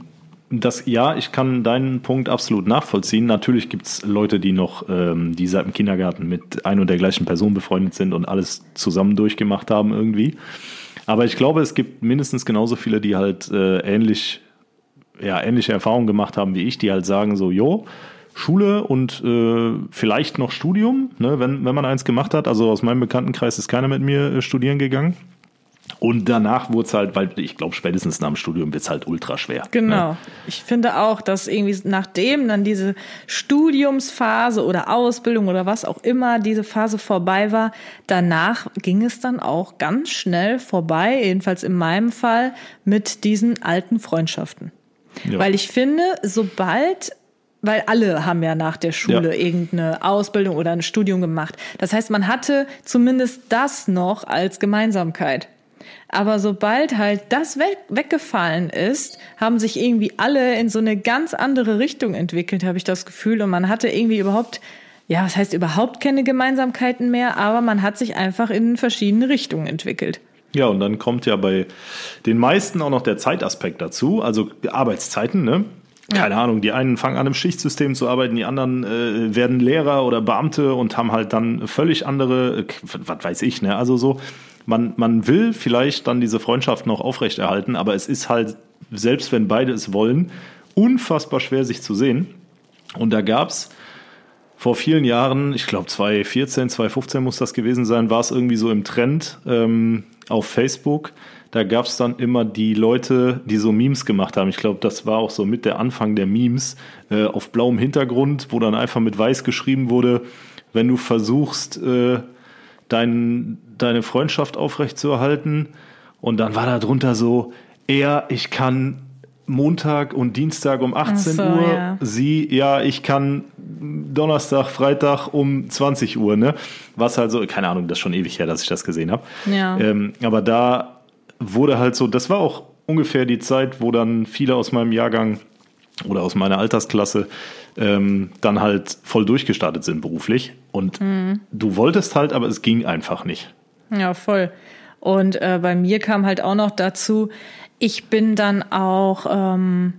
das, ja, ich kann deinen Punkt absolut nachvollziehen. Natürlich gibt es Leute, die noch, ähm, die seit dem Kindergarten mit ein und der gleichen Person befreundet sind und alles zusammen durchgemacht haben irgendwie. Aber ich glaube, es gibt mindestens genauso viele, die halt äh, ähnlich, ja, ähnliche Erfahrungen gemacht haben wie ich, die halt sagen so, jo, Schule und äh, vielleicht noch Studium, ne, wenn, wenn man eins gemacht hat. Also aus meinem Bekanntenkreis ist keiner mit mir äh, studieren gegangen. Und danach wurde es halt, weil ich glaube, spätestens nach dem Studium wird es halt ultra schwer. Genau. Ne? Ich finde auch, dass irgendwie nachdem dann diese Studiumsphase oder Ausbildung oder was auch immer diese Phase vorbei war, danach ging es dann auch ganz schnell vorbei, jedenfalls in meinem Fall, mit diesen alten Freundschaften. Ja. Weil ich finde, sobald weil alle haben ja nach der Schule ja. irgendeine Ausbildung oder ein Studium gemacht. Das heißt, man hatte zumindest das noch als Gemeinsamkeit. Aber sobald halt das weg, weggefallen ist, haben sich irgendwie alle in so eine ganz andere Richtung entwickelt, habe ich das Gefühl. Und man hatte irgendwie überhaupt, ja, was heißt überhaupt keine Gemeinsamkeiten mehr, aber man hat sich einfach in verschiedene Richtungen entwickelt. Ja, und dann kommt ja bei den meisten auch noch der Zeitaspekt dazu, also Arbeitszeiten, ne? Keine ja. Ahnung, die einen fangen an im Schichtsystem zu arbeiten, die anderen äh, werden Lehrer oder Beamte und haben halt dann völlig andere, äh, was weiß ich, ne? Also so, man, man will vielleicht dann diese Freundschaft noch aufrechterhalten, aber es ist halt, selbst wenn beide es wollen, unfassbar schwer sich zu sehen. Und da gab es vor vielen Jahren, ich glaube 2014, 2015 muss das gewesen sein, war es irgendwie so im Trend ähm, auf Facebook. Da gab es dann immer die Leute, die so Memes gemacht haben. Ich glaube, das war auch so mit der Anfang der Memes äh, auf blauem Hintergrund, wo dann einfach mit weiß geschrieben wurde, wenn du versuchst, äh, dein, deine Freundschaft aufrechtzuerhalten. Und dann war da drunter so, er, ich kann Montag und Dienstag um 18 so, Uhr, ja. sie, ja, ich kann Donnerstag, Freitag um 20 Uhr, ne? Was halt so, keine Ahnung, das ist schon ewig her, dass ich das gesehen habe. Ja. Ähm, aber da wurde halt so, das war auch ungefähr die Zeit, wo dann viele aus meinem Jahrgang oder aus meiner Altersklasse ähm, dann halt voll durchgestartet sind beruflich. Und mhm. du wolltest halt, aber es ging einfach nicht. Ja, voll. Und äh, bei mir kam halt auch noch dazu, ich bin dann auch ähm,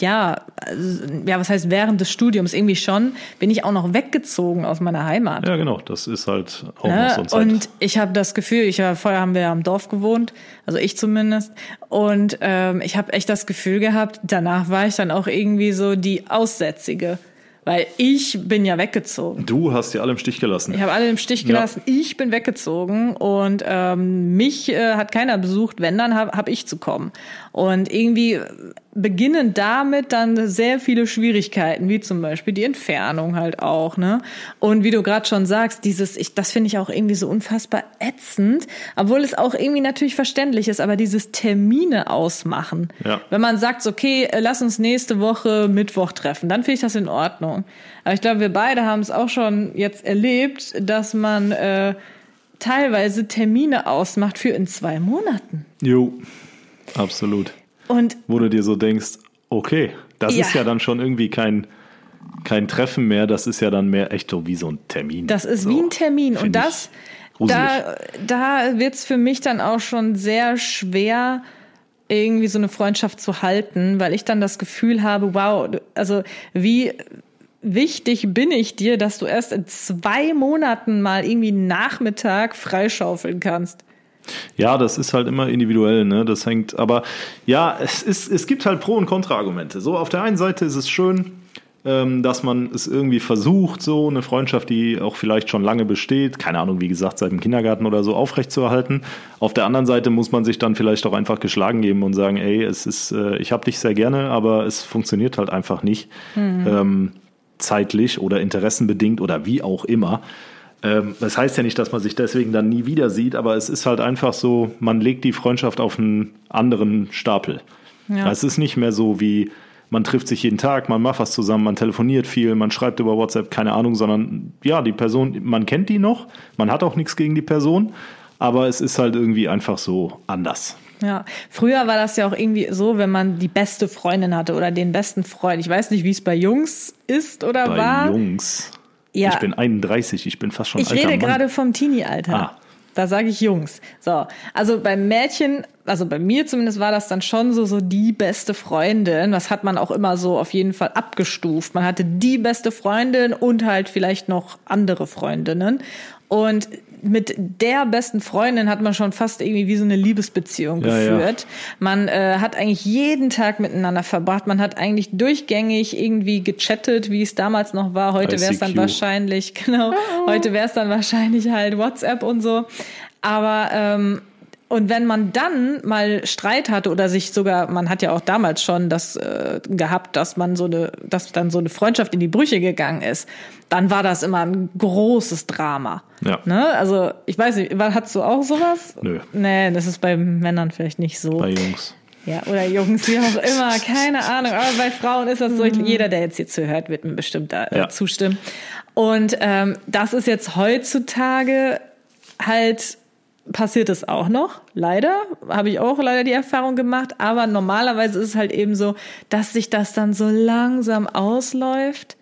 ja, also, ja, was heißt während des Studiums irgendwie schon, bin ich auch noch weggezogen aus meiner Heimat. Ja, genau, das ist halt auch ne? noch so ein Zeit. Und ich habe das Gefühl, ich war, vorher haben wir ja am Dorf gewohnt, also ich zumindest, und ähm, ich habe echt das Gefühl gehabt, danach war ich dann auch irgendwie so die Aussätzige. Weil ich bin ja weggezogen. Du hast die alle im Stich gelassen. Ich habe alle im Stich gelassen. Ja. Ich bin weggezogen und ähm, mich äh, hat keiner besucht. Wenn, dann habe hab ich zu kommen. Und irgendwie beginnen damit dann sehr viele Schwierigkeiten, wie zum Beispiel die Entfernung halt auch, ne? Und wie du gerade schon sagst, dieses, ich, das finde ich auch irgendwie so unfassbar ätzend, obwohl es auch irgendwie natürlich verständlich ist, aber dieses Termine ausmachen. Ja. Wenn man sagt, okay, äh, lass uns nächste Woche Mittwoch treffen, dann finde ich das in Ordnung. Aber ich glaube, wir beide haben es auch schon jetzt erlebt, dass man äh, teilweise Termine ausmacht für in zwei Monaten. Jo, absolut. Und wo du dir so denkst, okay, das ja. ist ja dann schon irgendwie kein, kein Treffen mehr, das ist ja dann mehr echt so wie so ein Termin. Das ist so, wie ein Termin. Und das, da, da wird es für mich dann auch schon sehr schwer, irgendwie so eine Freundschaft zu halten, weil ich dann das Gefühl habe, wow, also wie wichtig bin ich dir, dass du erst in zwei Monaten mal irgendwie Nachmittag freischaufeln kannst. Ja, das ist halt immer individuell, ne? Das hängt, aber ja, es ist, es gibt halt Pro- und Kontra-Argumente. So, auf der einen Seite ist es schön, ähm, dass man es irgendwie versucht, so eine Freundschaft, die auch vielleicht schon lange besteht, keine Ahnung, wie gesagt, seit dem Kindergarten oder so, aufrechtzuerhalten. Auf der anderen Seite muss man sich dann vielleicht auch einfach geschlagen geben und sagen, ey, es ist, äh, ich habe dich sehr gerne, aber es funktioniert halt einfach nicht mhm. ähm, zeitlich oder interessenbedingt oder wie auch immer. Ähm, das heißt ja nicht, dass man sich deswegen dann nie wieder sieht, aber es ist halt einfach so, man legt die Freundschaft auf einen anderen Stapel. Ja. Es ist nicht mehr so wie, man trifft sich jeden Tag, man macht was zusammen, man telefoniert viel, man schreibt über WhatsApp, keine Ahnung, sondern ja, die Person, man kennt die noch, man hat auch nichts gegen die Person, aber es ist halt irgendwie einfach so anders. Ja, früher war das ja auch irgendwie so, wenn man die beste Freundin hatte oder den besten Freund. Ich weiß nicht, wie es bei Jungs ist oder bei war. Bei Jungs. Ja. Ich bin 31, ich bin fast schon Ich rede gerade vom Teenie-Alter. Ah. Da sage ich Jungs. So, also beim Mädchen, also bei mir zumindest war das dann schon so so die beste Freundin. Das hat man auch immer so auf jeden Fall abgestuft. Man hatte die beste Freundin und halt vielleicht noch andere Freundinnen. Und mit der besten Freundin hat man schon fast irgendwie wie so eine Liebesbeziehung ja, geführt. Ja. Man äh, hat eigentlich jeden Tag miteinander verbracht. Man hat eigentlich durchgängig irgendwie gechattet, wie es damals noch war. Heute wäre es dann wahrscheinlich, genau, heute wäre es dann wahrscheinlich halt WhatsApp und so. Aber ähm, und wenn man dann mal Streit hatte oder sich sogar, man hat ja auch damals schon das äh, gehabt, dass man so eine, dass dann so eine Freundschaft in die Brüche gegangen ist, dann war das immer ein großes Drama. Ja. Ne? Also ich weiß nicht, hast du auch sowas? Nö. Nee, das ist bei Männern vielleicht nicht so. Bei Jungs. Ja, oder Jungs, wie auch immer, keine Ahnung. Aber bei Frauen ist das so, mhm. jeder, der jetzt hier zuhört, wird mir bestimmt da äh, ja. zustimmen. Und ähm, das ist jetzt heutzutage halt passiert es auch noch, leider, habe ich auch leider die Erfahrung gemacht, aber normalerweise ist es halt eben so, dass sich das dann so langsam ausläuft.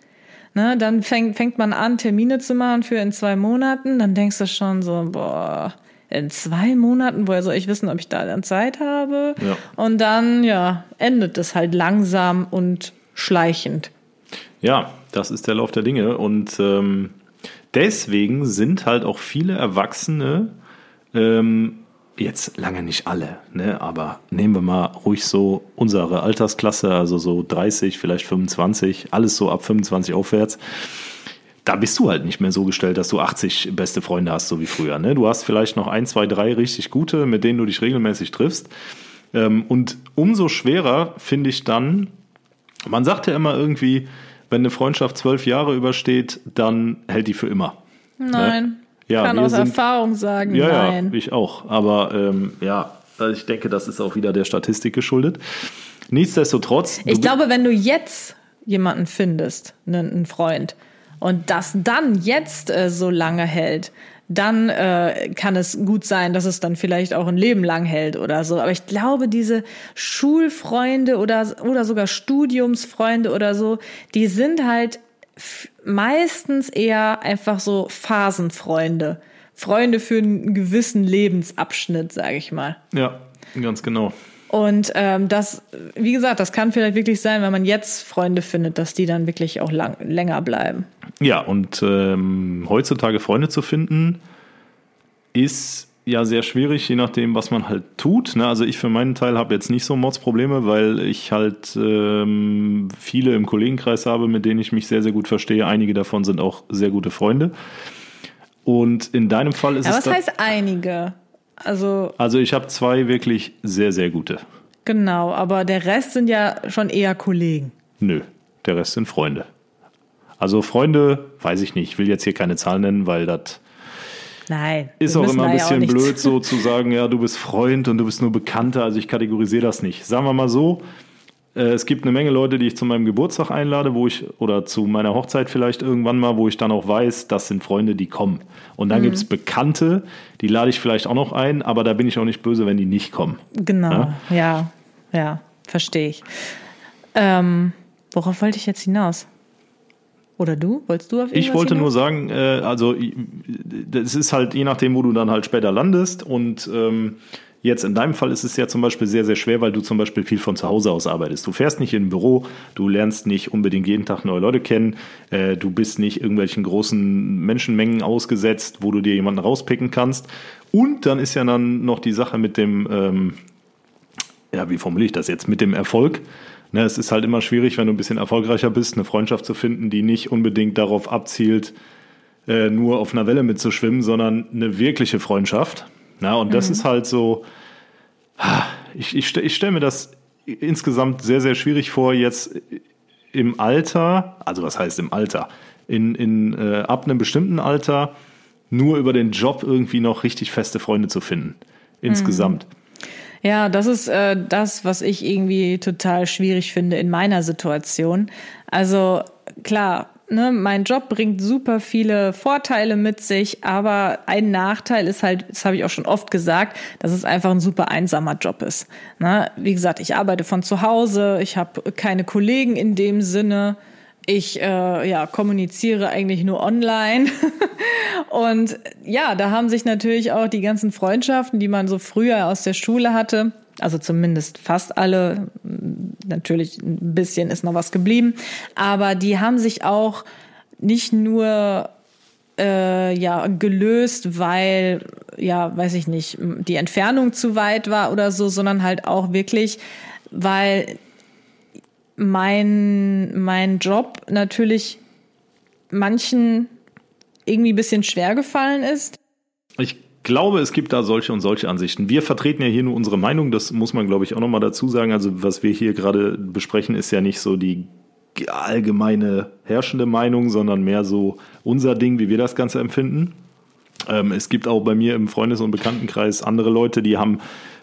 Ne, dann fängt, fängt man an, Termine zu machen für in zwei Monaten, dann denkst du schon so, boah, in zwei Monaten, woher soll ich wissen, ob ich da dann Zeit habe? Ja. Und dann, ja, endet es halt langsam und schleichend. Ja, das ist der Lauf der Dinge und ähm, deswegen sind halt auch viele Erwachsene ähm, jetzt lange nicht alle, ne? aber nehmen wir mal ruhig so unsere Altersklasse, also so 30, vielleicht 25, alles so ab 25 aufwärts. Da bist du halt nicht mehr so gestellt, dass du 80 beste Freunde hast, so wie früher. Ne? Du hast vielleicht noch ein, zwei, drei richtig gute, mit denen du dich regelmäßig triffst. Ähm, und umso schwerer finde ich dann, man sagt ja immer irgendwie, wenn eine Freundschaft zwölf Jahre übersteht, dann hält die für immer. Ne? Nein. Ne? Ja, kann aus sind, Erfahrung sagen, ja, nein. Ja, ich auch. Aber ähm, ja, also ich denke, das ist auch wieder der Statistik geschuldet. Nichtsdestotrotz. Ich glaube, wenn du jetzt jemanden findest, einen Freund, und das dann jetzt äh, so lange hält, dann äh, kann es gut sein, dass es dann vielleicht auch ein Leben lang hält oder so. Aber ich glaube, diese Schulfreunde oder, oder sogar Studiumsfreunde oder so, die sind halt meistens eher einfach so Phasenfreunde. Freunde für einen gewissen Lebensabschnitt, sage ich mal. Ja, ganz genau. Und ähm, das, wie gesagt, das kann vielleicht wirklich sein, wenn man jetzt Freunde findet, dass die dann wirklich auch lang, länger bleiben. Ja, und ähm, heutzutage Freunde zu finden, ist ja sehr schwierig, je nachdem, was man halt tut. Ne? Also ich für meinen Teil habe jetzt nicht so Mordsprobleme, weil ich halt ähm, viele im Kollegenkreis habe, mit denen ich mich sehr, sehr gut verstehe. Einige davon sind auch sehr gute Freunde. Und in deinem Fall ist ja, es. Was heißt einige? Also, also ich habe zwei wirklich sehr, sehr gute. Genau, aber der Rest sind ja schon eher Kollegen. Nö, der Rest sind Freunde. Also Freunde, weiß ich nicht, ich will jetzt hier keine Zahlen nennen, weil das Nein. Ist auch immer ein bisschen ja blöd, so zu sagen, ja, du bist Freund und du bist nur Bekannter. Also ich kategorisiere das nicht. Sagen wir mal so, äh, es gibt eine Menge Leute, die ich zu meinem Geburtstag einlade, wo ich, oder zu meiner Hochzeit vielleicht irgendwann mal, wo ich dann auch weiß, das sind Freunde, die kommen. Und dann mhm. gibt es Bekannte, die lade ich vielleicht auch noch ein, aber da bin ich auch nicht böse, wenn die nicht kommen. Genau, ja, ja, ja verstehe ich. Ähm, worauf wollte ich jetzt hinaus? Oder du? Wolltest du auf Ich wollte hinaus? nur sagen, äh, also das ist halt je nachdem, wo du dann halt später landest und ähm, Jetzt in deinem Fall ist es ja zum Beispiel sehr, sehr schwer, weil du zum Beispiel viel von zu Hause aus arbeitest. Du fährst nicht in ein Büro, du lernst nicht unbedingt jeden Tag neue Leute kennen, äh, du bist nicht irgendwelchen großen Menschenmengen ausgesetzt, wo du dir jemanden rauspicken kannst. Und dann ist ja dann noch die Sache mit dem, ähm, ja, wie formuliere ich das jetzt, mit dem Erfolg ne, es ist halt immer schwierig, wenn du ein bisschen erfolgreicher bist, eine Freundschaft zu finden, die nicht unbedingt darauf abzielt, äh, nur auf einer Welle mitzuschwimmen, sondern eine wirkliche Freundschaft. Na, und das mhm. ist halt so, ich, ich, ich stelle mir das insgesamt sehr, sehr schwierig vor, jetzt im Alter, also was heißt im Alter, in, in, äh, ab einem bestimmten Alter nur über den Job irgendwie noch richtig feste Freunde zu finden. Insgesamt. Mhm. Ja, das ist äh, das, was ich irgendwie total schwierig finde in meiner Situation. Also klar, ne, mein Job bringt super viele Vorteile mit sich, aber ein Nachteil ist halt, das habe ich auch schon oft gesagt, dass es einfach ein super einsamer Job ist. Ne? Wie gesagt, ich arbeite von zu Hause, ich habe keine Kollegen in dem Sinne. Ich äh, ja, kommuniziere eigentlich nur online. und ja, da haben sich natürlich auch die ganzen Freundschaften, die man so früher aus der Schule hatte, also zumindest fast alle, natürlich ein bisschen ist noch was geblieben, aber die haben sich auch nicht nur äh, ja gelöst, weil ja, weiß ich nicht, die Entfernung zu weit war oder so, sondern halt auch wirklich, weil mein, mein Job natürlich manchen irgendwie ein bisschen schwer gefallen ist. Ich glaube, es gibt da solche und solche Ansichten. Wir vertreten ja hier nur unsere Meinung, das muss man, glaube ich, auch nochmal dazu sagen. Also, was wir hier gerade besprechen, ist ja nicht so die allgemeine herrschende Meinung, sondern mehr so unser Ding, wie wir das Ganze empfinden. Ähm, es gibt auch bei mir im Freundes- und Bekanntenkreis andere Leute, die haben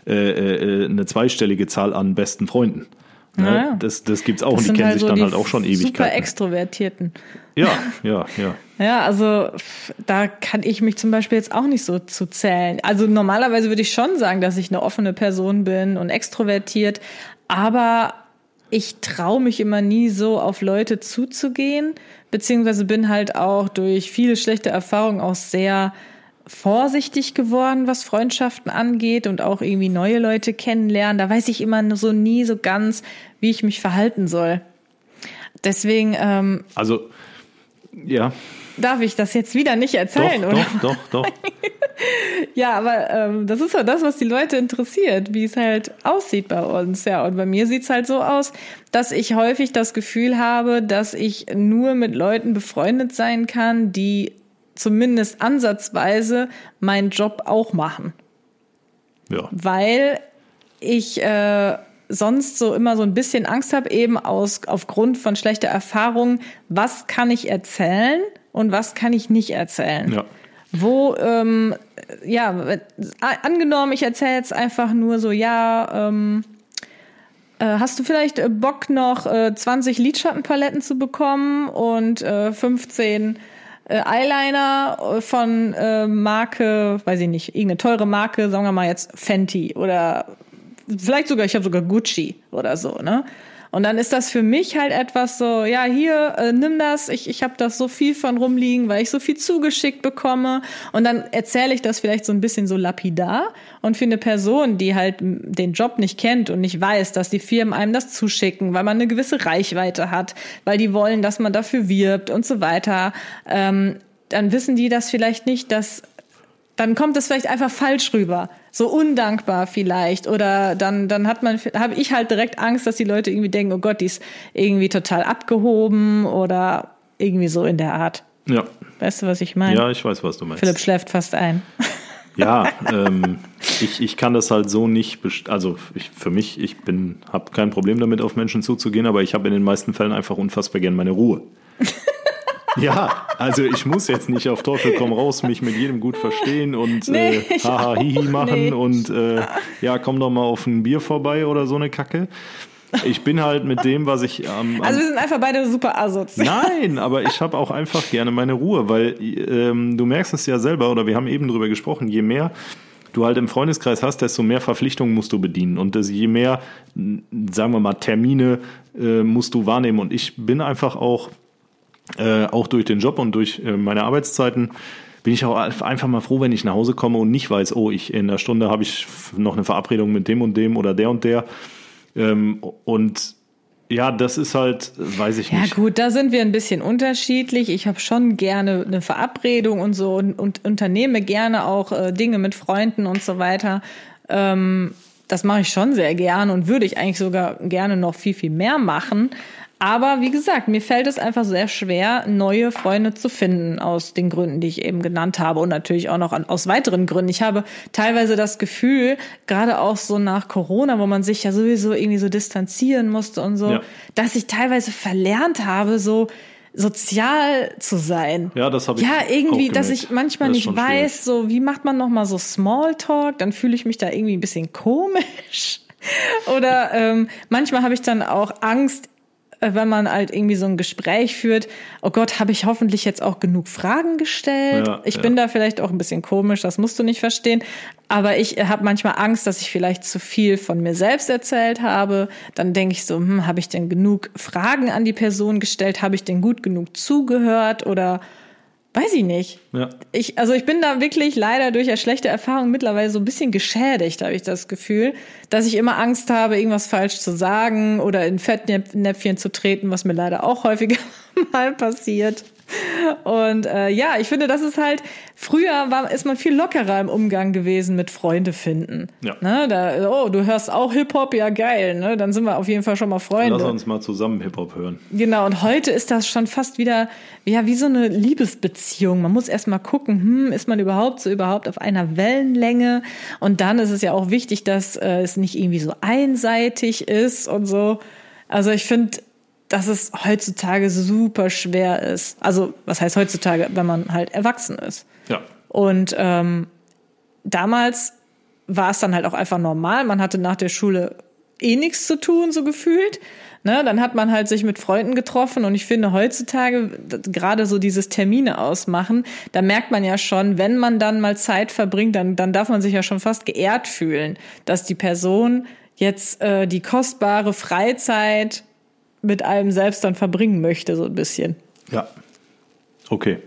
äh, äh, eine zweistellige Zahl an besten Freunden. Ne? Das, das es auch das und die kennen halt sich so dann halt auch schon ewig. Super Extrovertierten. Ja, ja, ja. ja, also da kann ich mich zum Beispiel jetzt auch nicht so zu zählen. Also normalerweise würde ich schon sagen, dass ich eine offene Person bin und extrovertiert, aber ich traue mich immer nie so auf Leute zuzugehen, beziehungsweise bin halt auch durch viele schlechte Erfahrungen auch sehr vorsichtig geworden, was Freundschaften angeht und auch irgendwie neue Leute kennenlernen. Da weiß ich immer so nie so ganz, wie ich mich verhalten soll. Deswegen. Ähm, also, ja. Darf ich das jetzt wieder nicht erzählen, doch, oder? Doch, doch, doch. ja, aber ähm, das ist ja das, was die Leute interessiert, wie es halt aussieht bei uns. Ja, und bei mir sieht's halt so aus, dass ich häufig das Gefühl habe, dass ich nur mit Leuten befreundet sein kann, die zumindest ansatzweise meinen Job auch machen. Ja. Weil ich äh, sonst so immer so ein bisschen Angst habe, eben aus, aufgrund von schlechter Erfahrung, was kann ich erzählen und was kann ich nicht erzählen. Ja. Wo, ähm, ja, angenommen, ich erzähle jetzt einfach nur so, ja, ähm, äh, hast du vielleicht Bock noch äh, 20 Lidschattenpaletten zu bekommen und äh, 15 äh, Eyeliner äh, von äh, Marke, weiß ich nicht, irgendeine teure Marke, sagen wir mal jetzt Fenty oder vielleicht sogar, ich habe sogar Gucci oder so, ne? Und dann ist das für mich halt etwas so, ja, hier, äh, nimm das, ich, ich habe das so viel von rumliegen, weil ich so viel zugeschickt bekomme. Und dann erzähle ich das vielleicht so ein bisschen so lapidar. Und für eine Person, die halt den Job nicht kennt und nicht weiß, dass die Firmen einem das zuschicken, weil man eine gewisse Reichweite hat, weil die wollen, dass man dafür wirbt und so weiter, ähm, dann wissen die das vielleicht nicht, dass dann kommt es vielleicht einfach falsch rüber, so undankbar vielleicht oder dann dann hat man habe ich halt direkt Angst, dass die Leute irgendwie denken, oh Gott, die ist irgendwie total abgehoben oder irgendwie so in der Art. Ja. Weißt du, was ich meine? Ja, ich weiß, was du meinst. Philipp schläft fast ein. Ja, ähm, ich, ich kann das halt so nicht, also ich, für mich, ich bin, habe kein Problem damit, auf Menschen zuzugehen, aber ich habe in den meisten Fällen einfach unfassbar gern meine Ruhe. Ja, also ich muss jetzt nicht auf Teufel komm raus mich mit jedem gut verstehen und nee, äh, haha hihi machen nee. und äh, ja, komm doch mal auf ein Bier vorbei oder so eine Kacke. Ich bin halt mit dem, was ich am. Ähm, also wir sind einfach beide super Asoz. Nein, aber ich habe auch einfach gerne meine Ruhe, weil ähm, du merkst es ja selber, oder wir haben eben drüber gesprochen, je mehr du halt im Freundeskreis hast, desto mehr Verpflichtungen musst du bedienen und je mehr, sagen wir mal, Termine äh, musst du wahrnehmen. Und ich bin einfach auch äh, auch durch den Job und durch äh, meine Arbeitszeiten bin ich auch einfach mal froh, wenn ich nach Hause komme und nicht weiß, oh, ich in einer Stunde habe ich noch eine Verabredung mit dem und dem oder der und der. Ähm, und ja, das ist halt, weiß ich nicht. Ja gut, da sind wir ein bisschen unterschiedlich. Ich habe schon gerne eine Verabredung und so und, und unternehme gerne auch äh, Dinge mit Freunden und so weiter. Ähm, das mache ich schon sehr gerne und würde ich eigentlich sogar gerne noch viel, viel mehr machen. Aber wie gesagt, mir fällt es einfach sehr schwer, neue Freunde zu finden, aus den Gründen, die ich eben genannt habe und natürlich auch noch an, aus weiteren Gründen. Ich habe teilweise das Gefühl, gerade auch so nach Corona, wo man sich ja sowieso irgendwie so distanzieren musste und so, ja. dass ich teilweise verlernt habe, so sozial zu sein. Ja, das habe ich. Ja, irgendwie, dass ich manchmal nicht weiß, so wie macht man noch mal so Smalltalk, dann fühle ich mich da irgendwie ein bisschen komisch. Oder ähm, manchmal habe ich dann auch Angst, wenn man halt irgendwie so ein Gespräch führt, oh Gott, habe ich hoffentlich jetzt auch genug Fragen gestellt? Ja, ich ja. bin da vielleicht auch ein bisschen komisch, das musst du nicht verstehen. Aber ich habe manchmal Angst, dass ich vielleicht zu viel von mir selbst erzählt habe. Dann denke ich so, hm, habe ich denn genug Fragen an die Person gestellt? Habe ich denn gut genug zugehört? Oder Weiß ich nicht. Ja. Ich, also ich bin da wirklich leider durch eine schlechte Erfahrung mittlerweile so ein bisschen geschädigt, habe ich das Gefühl, dass ich immer Angst habe, irgendwas falsch zu sagen oder in Fettnäpfchen zu treten, was mir leider auch häufiger mal passiert. Und äh, ja, ich finde, das ist halt, früher war, ist man viel lockerer im Umgang gewesen mit Freunde finden. Ja. Ne, da, oh, du hörst auch Hip-Hop, ja geil, ne? Dann sind wir auf jeden Fall schon mal Freunde. Lass uns mal zusammen Hip-Hop hören. Genau, und heute ist das schon fast wieder, ja, wie so eine Liebesbeziehung. Man muss erst mal gucken, hm, ist man überhaupt so überhaupt auf einer Wellenlänge? Und dann ist es ja auch wichtig, dass äh, es nicht irgendwie so einseitig ist und so. Also ich finde, dass es heutzutage super schwer ist. Also, was heißt heutzutage, wenn man halt erwachsen ist? Ja. Und ähm, damals war es dann halt auch einfach normal. Man hatte nach der Schule eh nichts zu tun, so gefühlt. Ne, dann hat man halt sich mit Freunden getroffen und ich finde heutzutage gerade so dieses Termine ausmachen, da merkt man ja schon, wenn man dann mal Zeit verbringt, dann, dann darf man sich ja schon fast geehrt fühlen, dass die Person jetzt äh, die kostbare Freizeit mit einem selbst dann verbringen möchte, so ein bisschen. Ja. Okay.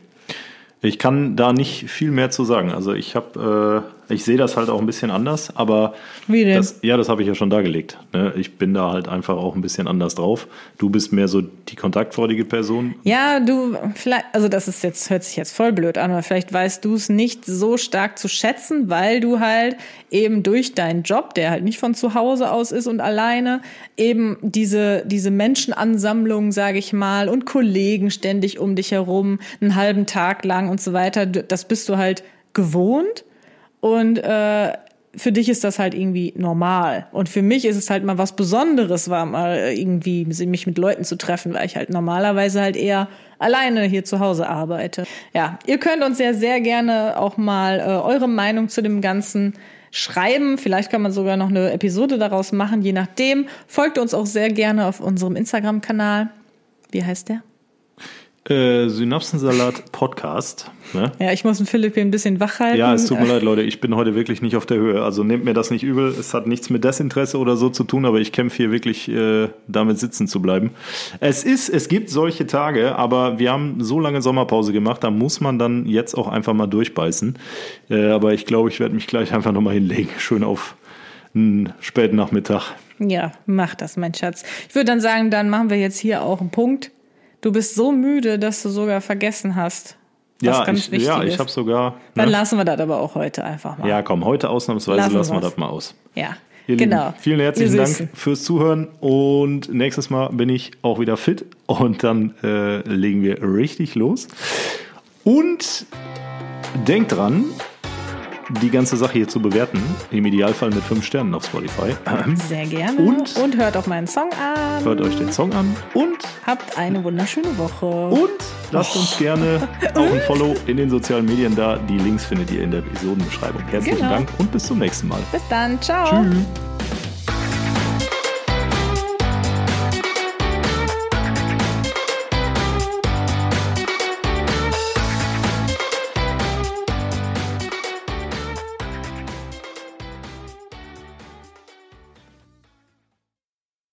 Ich kann da nicht viel mehr zu sagen. Also ich habe, äh, ich sehe das halt auch ein bisschen anders, aber Wie denn? Das, ja, das habe ich ja schon dargelegt. Ne? Ich bin da halt einfach auch ein bisschen anders drauf. Du bist mehr so die kontaktfreudige Person. Ja, du, vielleicht, also das ist jetzt, hört sich jetzt voll blöd an, aber vielleicht weißt du es nicht so stark zu schätzen, weil du halt eben durch deinen Job, der halt nicht von zu Hause aus ist und alleine, eben diese, diese Menschenansammlung, sage ich mal, und Kollegen ständig um dich herum, einen halben Tag lang und so weiter, das bist du halt gewohnt. Und äh, für dich ist das halt irgendwie normal. Und für mich ist es halt mal was Besonderes, war mal irgendwie mich mit Leuten zu treffen, weil ich halt normalerweise halt eher alleine hier zu Hause arbeite. Ja, ihr könnt uns ja sehr gerne auch mal äh, eure Meinung zu dem Ganzen schreiben. Vielleicht kann man sogar noch eine Episode daraus machen, je nachdem. Folgt uns auch sehr gerne auf unserem Instagram-Kanal. Wie heißt der? Äh, Synapsensalat Podcast. Ne? Ja, ich muss den Philipp hier ein bisschen wach halten. Ja, es tut mir leid, Leute. Ich bin heute wirklich nicht auf der Höhe. Also nehmt mir das nicht übel. Es hat nichts mit Desinteresse oder so zu tun, aber ich kämpfe hier wirklich äh, damit sitzen zu bleiben. Es ist, es gibt solche Tage, aber wir haben so lange Sommerpause gemacht, da muss man dann jetzt auch einfach mal durchbeißen. Äh, aber ich glaube, ich werde mich gleich einfach nochmal hinlegen. Schön auf einen späten Nachmittag. Ja, mach das, mein Schatz. Ich würde dann sagen, dann machen wir jetzt hier auch einen Punkt. Du bist so müde, dass du sogar vergessen hast. Was ja, ganz ich, ja, ich habe sogar. Ne? Dann lassen wir das aber auch heute einfach mal. Ja, komm, heute ausnahmsweise lassen, lassen wir das mal aus. Ja. Ihr genau. Lieben, vielen herzlichen Dank fürs Zuhören und nächstes Mal bin ich auch wieder fit und dann äh, legen wir richtig los. Und denkt dran, die ganze Sache hier zu bewerten. Im Idealfall mit fünf Sternen auf Spotify. Sehr gerne. Und, und hört auch meinen Song an. Hört euch den Song an. Und habt eine wunderschöne Woche. Und lasst oh. uns gerne auch ein Follow in den sozialen Medien da. Die Links findet ihr in der Episodenbeschreibung. Herzlichen genau. Dank und bis zum nächsten Mal. Bis dann. Ciao. Tschüss.